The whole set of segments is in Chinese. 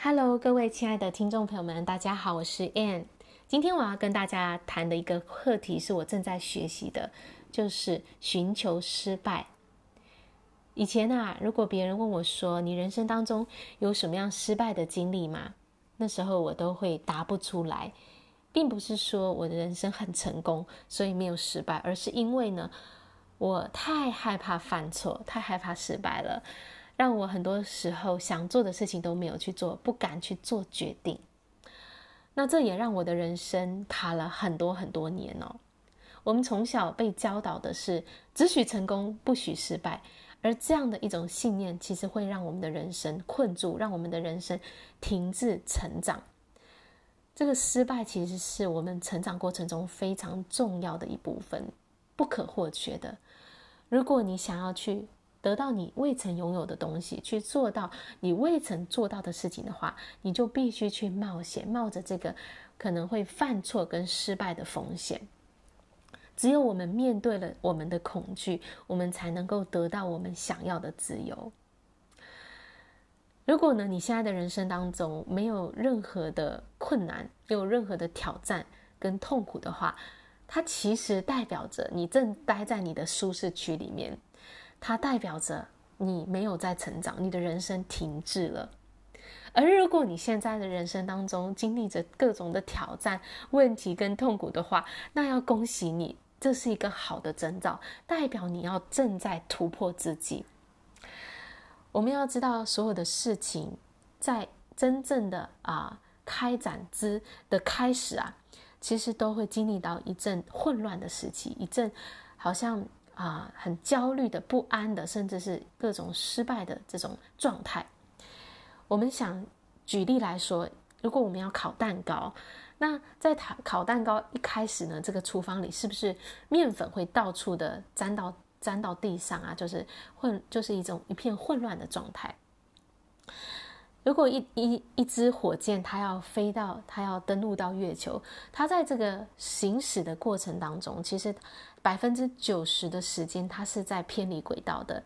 Hello，各位亲爱的听众朋友们，大家好，我是 Ann。今天我要跟大家谈的一个课题是我正在学习的，就是寻求失败。以前啊，如果别人问我说，你人生当中有什么样失败的经历吗？那时候我都会答不出来，并不是说我的人生很成功，所以没有失败，而是因为呢，我太害怕犯错，太害怕失败了。让我很多时候想做的事情都没有去做，不敢去做决定。那这也让我的人生卡了很多很多年哦。我们从小被教导的是只许成功，不许失败，而这样的一种信念，其实会让我们的人生困住，让我们的人生停滞成长。这个失败其实是我们成长过程中非常重要的一部分，不可或缺的。如果你想要去，得到你未曾拥有的东西，去做到你未曾做到的事情的话，你就必须去冒险，冒着这个可能会犯错跟失败的风险。只有我们面对了我们的恐惧，我们才能够得到我们想要的自由。如果呢，你现在的人生当中没有任何的困难，有任何的挑战跟痛苦的话，它其实代表着你正待在你的舒适区里面。它代表着你没有在成长，你的人生停滞了。而如果你现在的人生当中经历着各种的挑战、问题跟痛苦的话，那要恭喜你，这是一个好的征兆，代表你要正在突破自己。我们要知道，所有的事情在真正的啊开展之的开始啊，其实都会经历到一阵混乱的时期，一阵好像。啊，很焦虑的、不安的，甚至是各种失败的这种状态。我们想举例来说，如果我们要烤蛋糕，那在烤烤蛋糕一开始呢，这个厨房里是不是面粉会到处的沾到沾到地上啊？就是混，就是一种一片混乱的状态。如果一一一只火箭，它要飞到，它要登陆到月球，它在这个行驶的过程当中，其实百分之九十的时间，它是在偏离轨道的，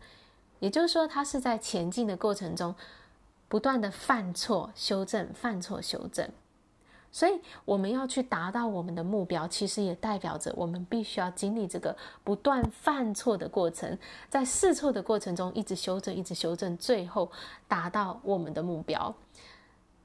也就是说，它是在前进的过程中，不断的犯错、修正、犯错、修正。所以，我们要去达到我们的目标，其实也代表着我们必须要经历这个不断犯错的过程，在试错的过程中一直修正，一直修正，最后达到我们的目标。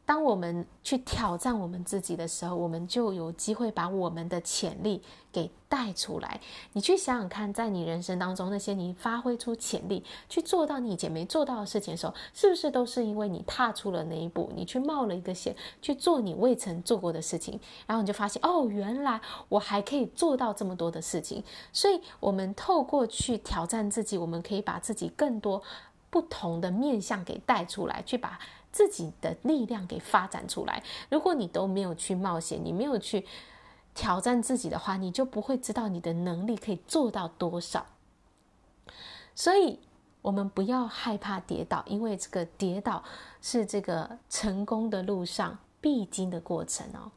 当我们去挑战我们自己的时候，我们就有机会把我们的潜力给带出来。你去想想看，在你人生当中，那些你发挥出潜力去做到你以前没做到的事情的时候，是不是都是因为你踏出了那一步，你去冒了一个险，去做你未曾做过的事情，然后你就发现，哦，原来我还可以做到这么多的事情。所以，我们透过去挑战自己，我们可以把自己更多不同的面向给带出来，去把。自己的力量给发展出来。如果你都没有去冒险，你没有去挑战自己的话，你就不会知道你的能力可以做到多少。所以，我们不要害怕跌倒，因为这个跌倒是这个成功的路上必经的过程哦。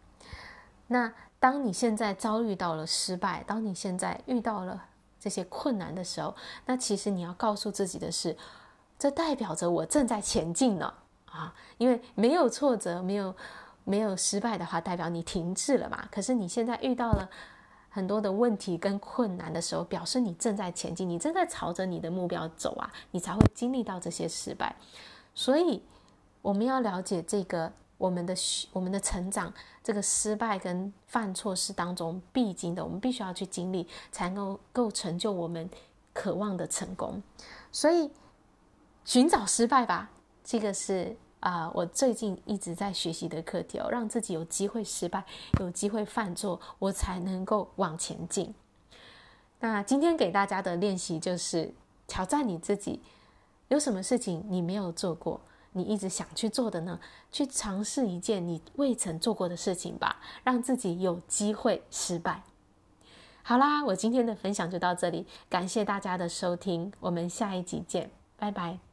那当你现在遭遇到了失败，当你现在遇到了这些困难的时候，那其实你要告诉自己的是，这代表着我正在前进呢。啊，因为没有挫折，没有没有失败的话，代表你停滞了嘛。可是你现在遇到了很多的问题跟困难的时候，表示你正在前进，你正在朝着你的目标走啊，你才会经历到这些失败。所以我们要了解这个我们的我们的成长，这个失败跟犯错是当中必经的，我们必须要去经历，才能够够成就我们渴望的成功。所以寻找失败吧。这个是啊、我最近一直在学习的课题哦，让自己有机会失败，有机会犯错，我才能够往前进。那今天给大家的练习就是挑战你自己，有什么事情你没有做过，你一直想去做的呢？去尝试一件你未曾做过的事情吧，让自己有机会失败。好啦，我今天的分享就到这里，感谢大家的收听，我们下一集见，拜拜。